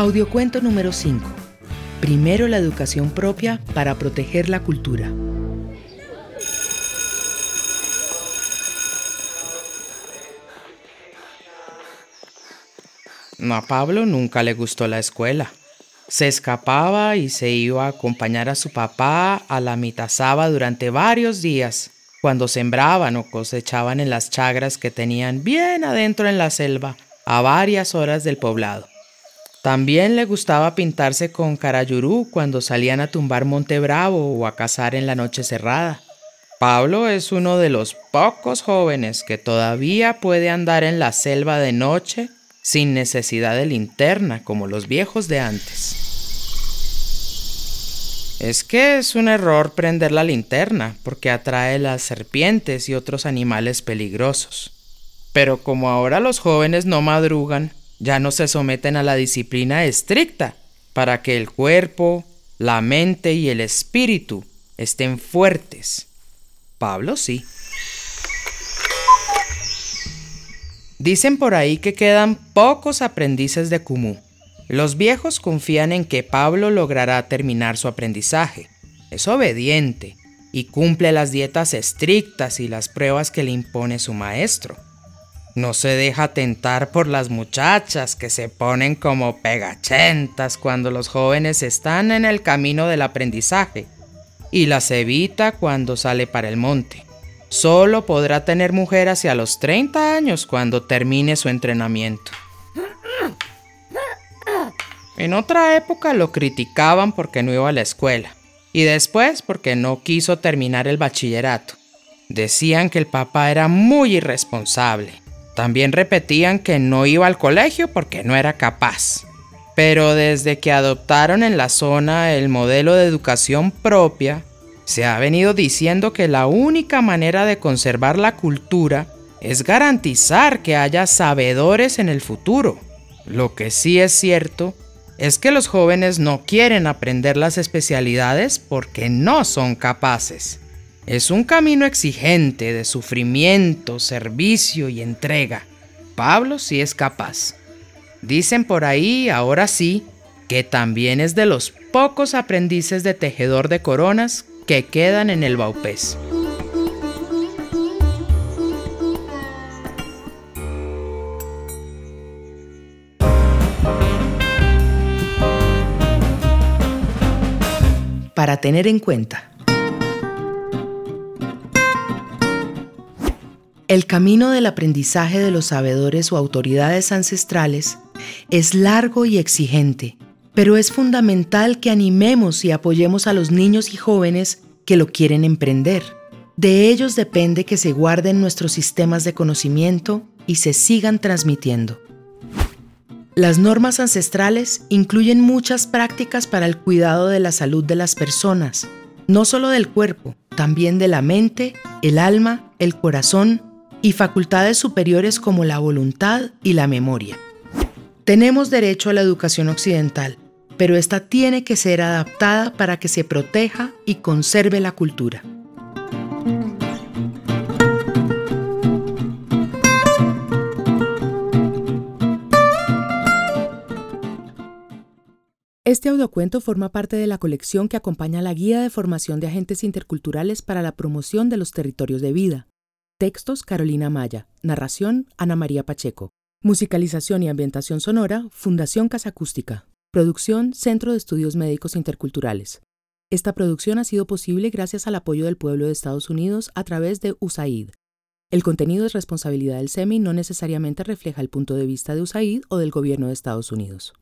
Audiocuento número 5. Primero la educación propia para proteger la cultura. A Pablo nunca le gustó la escuela. Se escapaba y se iba a acompañar a su papá a la mitazaba durante varios días, cuando sembraban o cosechaban en las chagras que tenían bien adentro en la selva, a varias horas del poblado. También le gustaba pintarse con carayurú cuando salían a tumbar Monte Bravo o a cazar en la noche cerrada. Pablo es uno de los pocos jóvenes que todavía puede andar en la selva de noche sin necesidad de linterna como los viejos de antes. Es que es un error prender la linterna porque atrae las serpientes y otros animales peligrosos. Pero como ahora los jóvenes no madrugan, ya no se someten a la disciplina estricta para que el cuerpo, la mente y el espíritu estén fuertes. Pablo sí. Dicen por ahí que quedan pocos aprendices de Kumu. Los viejos confían en que Pablo logrará terminar su aprendizaje. Es obediente y cumple las dietas estrictas y las pruebas que le impone su maestro. No se deja tentar por las muchachas que se ponen como pegachentas cuando los jóvenes están en el camino del aprendizaje y las evita cuando sale para el monte. Solo podrá tener mujer hacia los 30 años cuando termine su entrenamiento. En otra época lo criticaban porque no iba a la escuela y después porque no quiso terminar el bachillerato. Decían que el papá era muy irresponsable también repetían que no iba al colegio porque no era capaz. Pero desde que adoptaron en la zona el modelo de educación propia, se ha venido diciendo que la única manera de conservar la cultura es garantizar que haya sabedores en el futuro. Lo que sí es cierto es que los jóvenes no quieren aprender las especialidades porque no son capaces. Es un camino exigente de sufrimiento, servicio y entrega. Pablo sí es capaz. Dicen por ahí, ahora sí, que también es de los pocos aprendices de tejedor de coronas que quedan en el Baupés. Para tener en cuenta. El camino del aprendizaje de los sabedores o autoridades ancestrales es largo y exigente, pero es fundamental que animemos y apoyemos a los niños y jóvenes que lo quieren emprender. De ellos depende que se guarden nuestros sistemas de conocimiento y se sigan transmitiendo. Las normas ancestrales incluyen muchas prácticas para el cuidado de la salud de las personas, no solo del cuerpo, también de la mente, el alma, el corazón y facultades superiores como la voluntad y la memoria. Tenemos derecho a la educación occidental, pero esta tiene que ser adaptada para que se proteja y conserve la cultura. Este audiocuento forma parte de la colección que acompaña la Guía de Formación de Agentes Interculturales para la Promoción de los Territorios de Vida, Textos Carolina Maya. Narración Ana María Pacheco. Musicalización y ambientación sonora Fundación Casa Acústica. Producción Centro de Estudios Médicos Interculturales. Esta producción ha sido posible gracias al apoyo del pueblo de Estados Unidos a través de USAID. El contenido es responsabilidad del SEMI no necesariamente refleja el punto de vista de USAID o del gobierno de Estados Unidos.